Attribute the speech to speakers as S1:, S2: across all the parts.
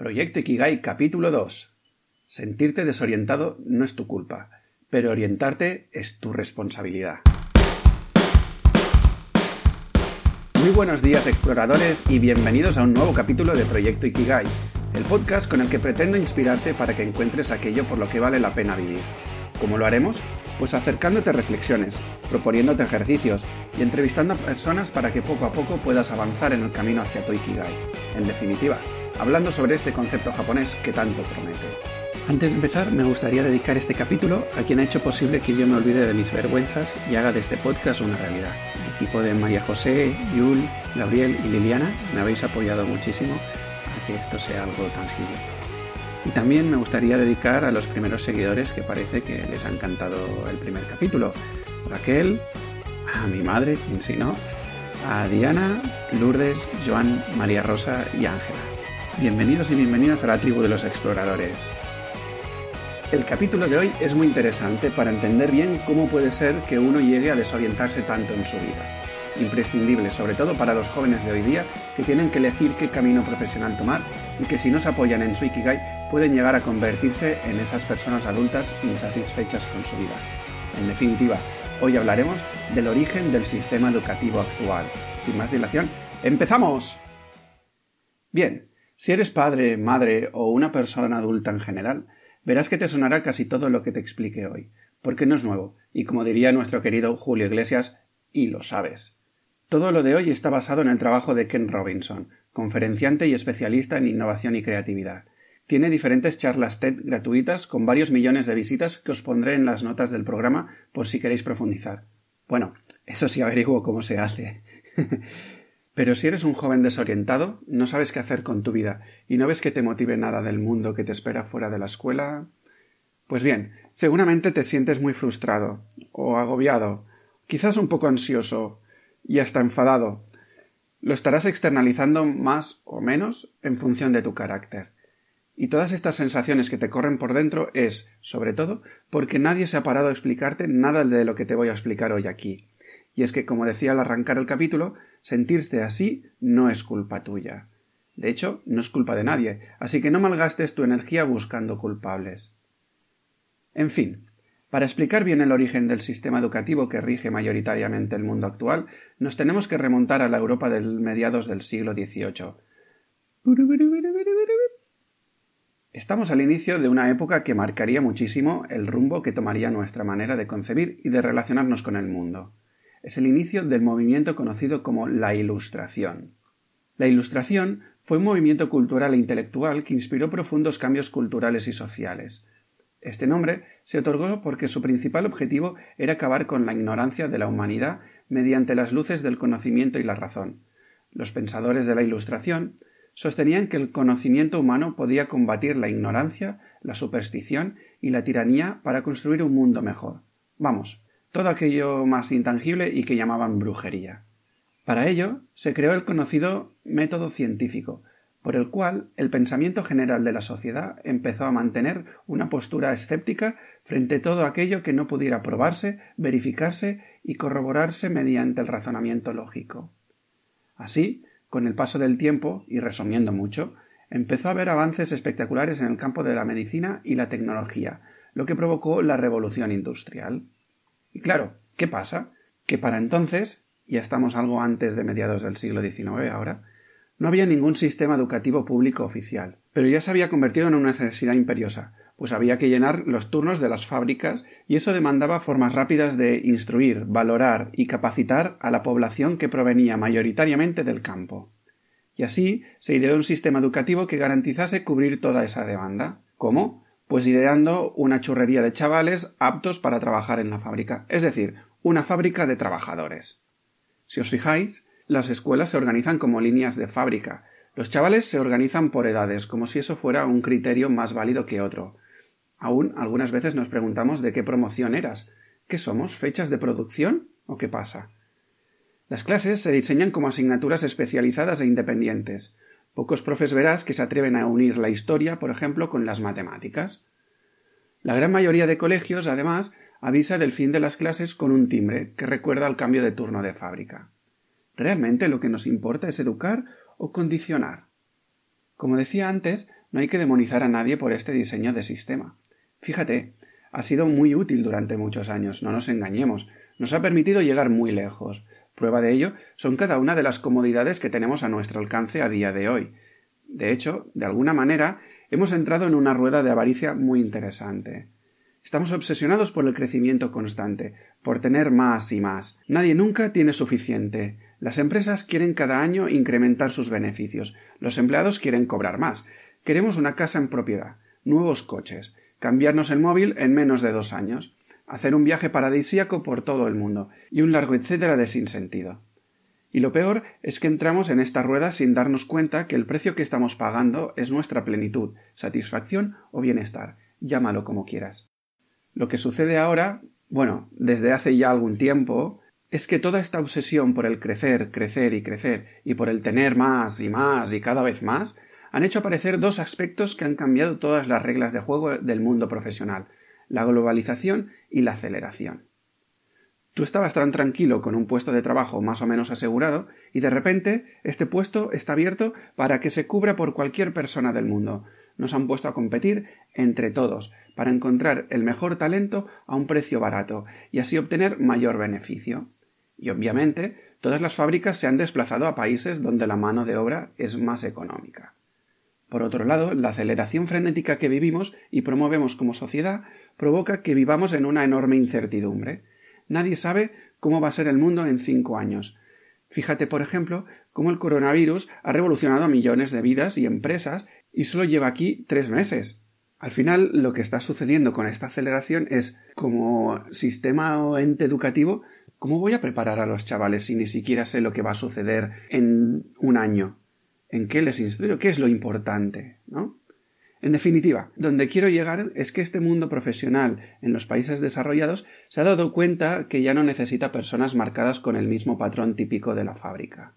S1: Proyecto Ikigai capítulo 2. Sentirte desorientado no es tu culpa, pero orientarte es tu responsabilidad. Muy buenos días exploradores y bienvenidos a un nuevo capítulo de Proyecto Ikigai, el podcast con el que pretendo inspirarte para que encuentres aquello por lo que vale la pena vivir. ¿Cómo lo haremos? Pues acercándote reflexiones, proponiéndote ejercicios y entrevistando a personas para que poco a poco puedas avanzar en el camino hacia tu Ikigai. En definitiva, hablando sobre este concepto japonés que tanto promete. Antes de empezar, me gustaría dedicar este capítulo a quien ha hecho posible que yo me olvide de mis vergüenzas y haga de este podcast una realidad. El equipo de María José, Yul, Gabriel y Liliana me habéis apoyado muchísimo a que esto sea algo tangible. Y también me gustaría dedicar a los primeros seguidores que parece que les ha encantado el primer capítulo. Raquel, a mi madre, quien si no, a Diana, Lourdes, Joan, María Rosa y Ángela. Bienvenidos y bienvenidas a la tribu de los exploradores. El capítulo de hoy es muy interesante para entender bien cómo puede ser que uno llegue a desorientarse tanto en su vida. Imprescindible, sobre todo para los jóvenes de hoy día que tienen que elegir qué camino profesional tomar y que si no se apoyan en su Ikigai pueden llegar a convertirse en esas personas adultas insatisfechas con su vida. En definitiva, hoy hablaremos del origen del sistema educativo actual. Sin más dilación, ¡empezamos! Bien, si eres padre, madre o una persona adulta en general, verás que te sonará casi todo lo que te explique hoy, porque no es nuevo, y como diría nuestro querido Julio Iglesias, y lo sabes. Todo lo de hoy está basado en el trabajo de Ken Robinson, conferenciante y especialista en innovación y creatividad. Tiene diferentes charlas TED gratuitas con varios millones de visitas que os pondré en las notas del programa por si queréis profundizar. Bueno, eso sí averiguo cómo se hace. Pero si eres un joven desorientado, no sabes qué hacer con tu vida y no ves que te motive nada del mundo que te espera fuera de la escuela. Pues bien, seguramente te sientes muy frustrado o agobiado, quizás un poco ansioso y hasta enfadado. Lo estarás externalizando más o menos en función de tu carácter. Y todas estas sensaciones que te corren por dentro es, sobre todo, porque nadie se ha parado a explicarte nada de lo que te voy a explicar hoy aquí. Y es que, como decía al arrancar el capítulo, sentirte así no es culpa tuya. De hecho, no es culpa de nadie, así que no malgastes tu energía buscando culpables. En fin, para explicar bien el origen del sistema educativo que rige mayoritariamente el mundo actual, nos tenemos que remontar a la Europa del mediados del siglo XVIII. Estamos al inicio de una época que marcaría muchísimo el rumbo que tomaría nuestra manera de concebir y de relacionarnos con el mundo es el inicio del movimiento conocido como la Ilustración. La Ilustración fue un movimiento cultural e intelectual que inspiró profundos cambios culturales y sociales. Este nombre se otorgó porque su principal objetivo era acabar con la ignorancia de la humanidad mediante las luces del conocimiento y la razón. Los pensadores de la Ilustración sostenían que el conocimiento humano podía combatir la ignorancia, la superstición y la tiranía para construir un mundo mejor. Vamos, todo aquello más intangible y que llamaban brujería. Para ello se creó el conocido método científico, por el cual el pensamiento general de la sociedad empezó a mantener una postura escéptica frente a todo aquello que no pudiera probarse, verificarse y corroborarse mediante el razonamiento lógico. Así, con el paso del tiempo, y resumiendo mucho, empezó a haber avances espectaculares en el campo de la medicina y la tecnología, lo que provocó la revolución industrial. Y claro, ¿qué pasa? Que para entonces, ya estamos algo antes de mediados del siglo XIX ahora, no había ningún sistema educativo público oficial, pero ya se había convertido en una necesidad imperiosa, pues había que llenar los turnos de las fábricas y eso demandaba formas rápidas de instruir, valorar y capacitar a la población que provenía mayoritariamente del campo. Y así se ideó un sistema educativo que garantizase cubrir toda esa demanda. ¿Cómo? Pues ideando una churrería de chavales aptos para trabajar en la fábrica, es decir, una fábrica de trabajadores. Si os fijáis, las escuelas se organizan como líneas de fábrica. Los chavales se organizan por edades, como si eso fuera un criterio más válido que otro. Aún algunas veces nos preguntamos de qué promoción eras. ¿Qué somos? ¿Fechas de producción? ¿O qué pasa? Las clases se diseñan como asignaturas especializadas e independientes. Pocos profes verás que se atreven a unir la historia, por ejemplo, con las matemáticas. La gran mayoría de colegios, además, avisa del fin de las clases con un timbre que recuerda al cambio de turno de fábrica. ¿Realmente lo que nos importa es educar o condicionar? Como decía antes, no hay que demonizar a nadie por este diseño de sistema. Fíjate, ha sido muy útil durante muchos años, no nos engañemos, nos ha permitido llegar muy lejos. Prueba de ello son cada una de las comodidades que tenemos a nuestro alcance a día de hoy. De hecho, de alguna manera, hemos entrado en una rueda de avaricia muy interesante. Estamos obsesionados por el crecimiento constante, por tener más y más. Nadie nunca tiene suficiente. Las empresas quieren cada año incrementar sus beneficios. Los empleados quieren cobrar más. Queremos una casa en propiedad, nuevos coches, cambiarnos el móvil en menos de dos años, hacer un viaje paradisíaco por todo el mundo y un largo etcétera de sinsentido. Y lo peor es que entramos en esta rueda sin darnos cuenta que el precio que estamos pagando es nuestra plenitud, satisfacción o bienestar, llámalo como quieras. Lo que sucede ahora, bueno, desde hace ya algún tiempo, es que toda esta obsesión por el crecer, crecer y crecer, y por el tener más y más y cada vez más, han hecho aparecer dos aspectos que han cambiado todas las reglas de juego del mundo profesional la globalización y la aceleración. Tú estabas tan tranquilo con un puesto de trabajo más o menos asegurado y de repente este puesto está abierto para que se cubra por cualquier persona del mundo, nos han puesto a competir entre todos para encontrar el mejor talento a un precio barato y así obtener mayor beneficio. Y obviamente todas las fábricas se han desplazado a países donde la mano de obra es más económica. Por otro lado, la aceleración frenética que vivimos y promovemos como sociedad provoca que vivamos en una enorme incertidumbre. Nadie sabe cómo va a ser el mundo en cinco años. Fíjate, por ejemplo, cómo el coronavirus ha revolucionado millones de vidas y empresas y solo lleva aquí tres meses. Al final, lo que está sucediendo con esta aceleración es, como sistema o ente educativo, ¿cómo voy a preparar a los chavales si ni siquiera sé lo que va a suceder en un año? ¿En qué les instruyo? ¿Qué es lo importante? ¿No? En definitiva, donde quiero llegar es que este mundo profesional en los países desarrollados se ha dado cuenta que ya no necesita personas marcadas con el mismo patrón típico de la fábrica.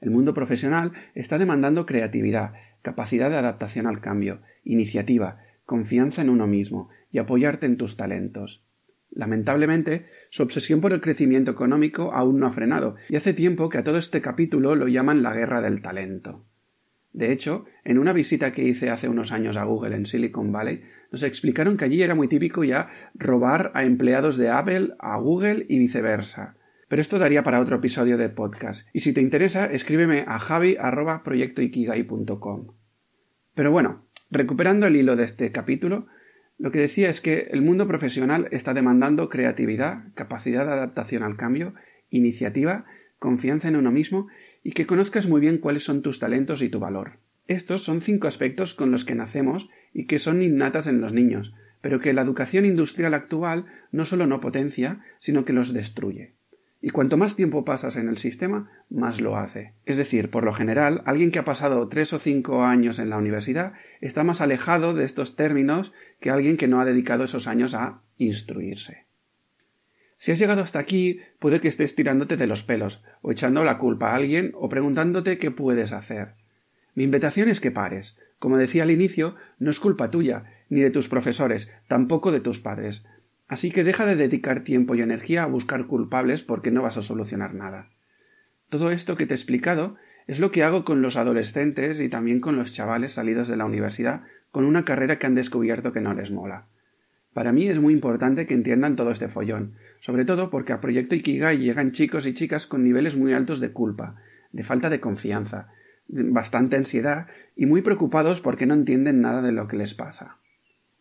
S1: El mundo profesional está demandando creatividad, capacidad de adaptación al cambio, iniciativa, confianza en uno mismo y apoyarte en tus talentos. Lamentablemente, su obsesión por el crecimiento económico aún no ha frenado, y hace tiempo que a todo este capítulo lo llaman la guerra del talento. De hecho, en una visita que hice hace unos años a Google en Silicon Valley, nos explicaron que allí era muy típico ya robar a empleados de Apple a Google y viceversa. Pero esto daría para otro episodio de podcast. Y si te interesa, escríbeme a javi.proyectoikigai.com. Pero bueno, recuperando el hilo de este capítulo, lo que decía es que el mundo profesional está demandando creatividad, capacidad de adaptación al cambio, iniciativa, confianza en uno mismo y que conozcas muy bien cuáles son tus talentos y tu valor. Estos son cinco aspectos con los que nacemos y que son innatas en los niños, pero que la educación industrial actual no solo no potencia, sino que los destruye. Y cuanto más tiempo pasas en el sistema, más lo hace. Es decir, por lo general, alguien que ha pasado tres o cinco años en la universidad está más alejado de estos términos que alguien que no ha dedicado esos años a instruirse. Si has llegado hasta aquí, puede que estés tirándote de los pelos, o echando la culpa a alguien, o preguntándote qué puedes hacer. Mi invitación es que pares. Como decía al inicio, no es culpa tuya, ni de tus profesores, tampoco de tus padres. Así que deja de dedicar tiempo y energía a buscar culpables porque no vas a solucionar nada. Todo esto que te he explicado es lo que hago con los adolescentes y también con los chavales salidos de la universidad con una carrera que han descubierto que no les mola. Para mí es muy importante que entiendan todo este follón, sobre todo porque a Proyecto Ikigai llegan chicos y chicas con niveles muy altos de culpa, de falta de confianza, bastante ansiedad y muy preocupados porque no entienden nada de lo que les pasa.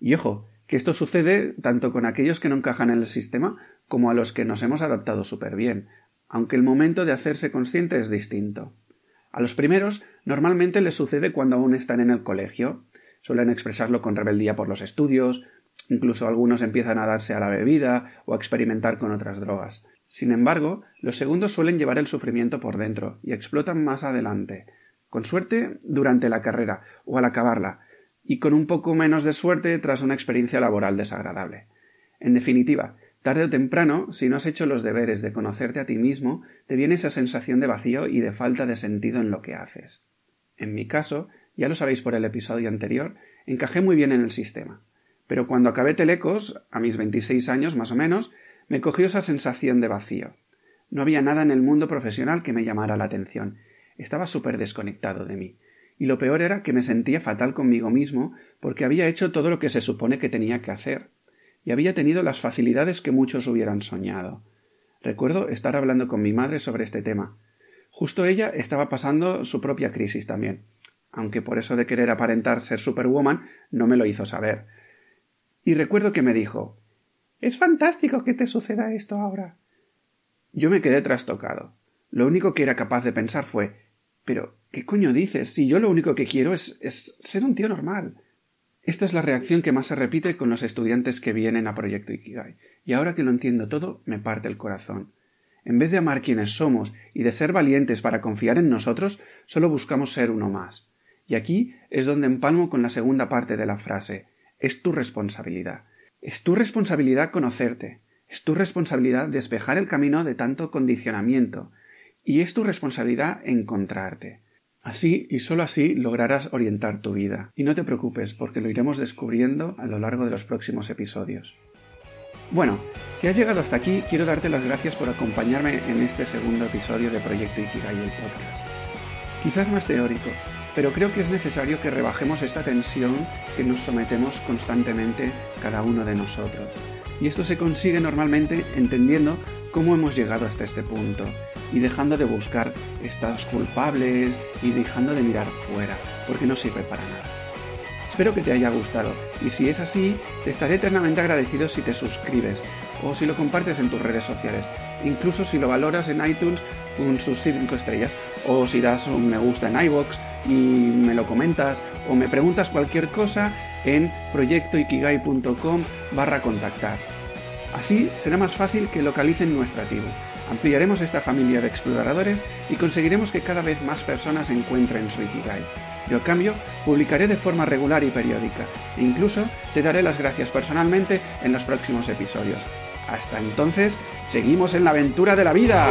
S1: Y ojo, que esto sucede tanto con aquellos que no encajan en el sistema como a los que nos hemos adaptado súper bien, aunque el momento de hacerse consciente es distinto. A los primeros normalmente les sucede cuando aún están en el colegio. Suelen expresarlo con rebeldía por los estudios, incluso algunos empiezan a darse a la bebida o a experimentar con otras drogas. Sin embargo, los segundos suelen llevar el sufrimiento por dentro y explotan más adelante, con suerte durante la carrera o al acabarla, y con un poco menos de suerte tras una experiencia laboral desagradable. En definitiva, tarde o temprano, si no has hecho los deberes de conocerte a ti mismo, te viene esa sensación de vacío y de falta de sentido en lo que haces. En mi caso, ya lo sabéis por el episodio anterior, encajé muy bien en el sistema. Pero cuando acabé Telecos, a mis 26 años más o menos, me cogió esa sensación de vacío. No había nada en el mundo profesional que me llamara la atención. Estaba súper desconectado de mí y lo peor era que me sentía fatal conmigo mismo porque había hecho todo lo que se supone que tenía que hacer, y había tenido las facilidades que muchos hubieran soñado. Recuerdo estar hablando con mi madre sobre este tema. Justo ella estaba pasando su propia crisis también, aunque por eso de querer aparentar ser Superwoman no me lo hizo saber. Y recuerdo que me dijo Es fantástico que te suceda esto ahora. Yo me quedé trastocado. Lo único que era capaz de pensar fue Pero, ¿qué coño dices? Si yo lo único que quiero es, ser un tío normal. Esta es la reacción que más se repite con los estudiantes que vienen a Proyecto Ikigai, y ahora que lo entiendo todo, me parte el corazón. En vez de amar quienes somos y de ser valientes para confiar en nosotros, solo buscamos ser uno más. Y aquí es donde empalmo con la segunda parte de la frase. Es tu responsabilidad. Es tu responsabilidad conocerte. Es tu responsabilidad despejar el camino de tanto condicionamiento. Y es tu responsabilidad encontrarte. Así y sólo así lograrás orientar tu vida. Y no te preocupes, porque lo iremos descubriendo a lo largo de los próximos episodios. Bueno, si has llegado hasta aquí, quiero darte las gracias por acompañarme en este segundo episodio de Proyecto Ikigai el podcast. Quizás más teórico, pero creo que es necesario que rebajemos esta tensión que nos sometemos constantemente cada uno de nosotros. Y esto se consigue normalmente entendiendo cómo hemos llegado hasta este punto y dejando de buscar estados culpables y dejando de mirar fuera, porque no sirve para nada. Espero que te haya gustado y si es así, te estaré eternamente agradecido si te suscribes o si lo compartes en tus redes sociales, incluso si lo valoras en iTunes con sus 5 estrellas o si das un me gusta en iVoox y me lo comentas o me preguntas cualquier cosa en proyectoikigai.com barra contactar. Así será más fácil que localicen nuestra tribu. Ampliaremos esta familia de exploradores y conseguiremos que cada vez más personas encuentren su Ikigai. Yo, a cambio, publicaré de forma regular y periódica, e incluso te daré las gracias personalmente en los próximos episodios. Hasta entonces, seguimos en la aventura de la vida.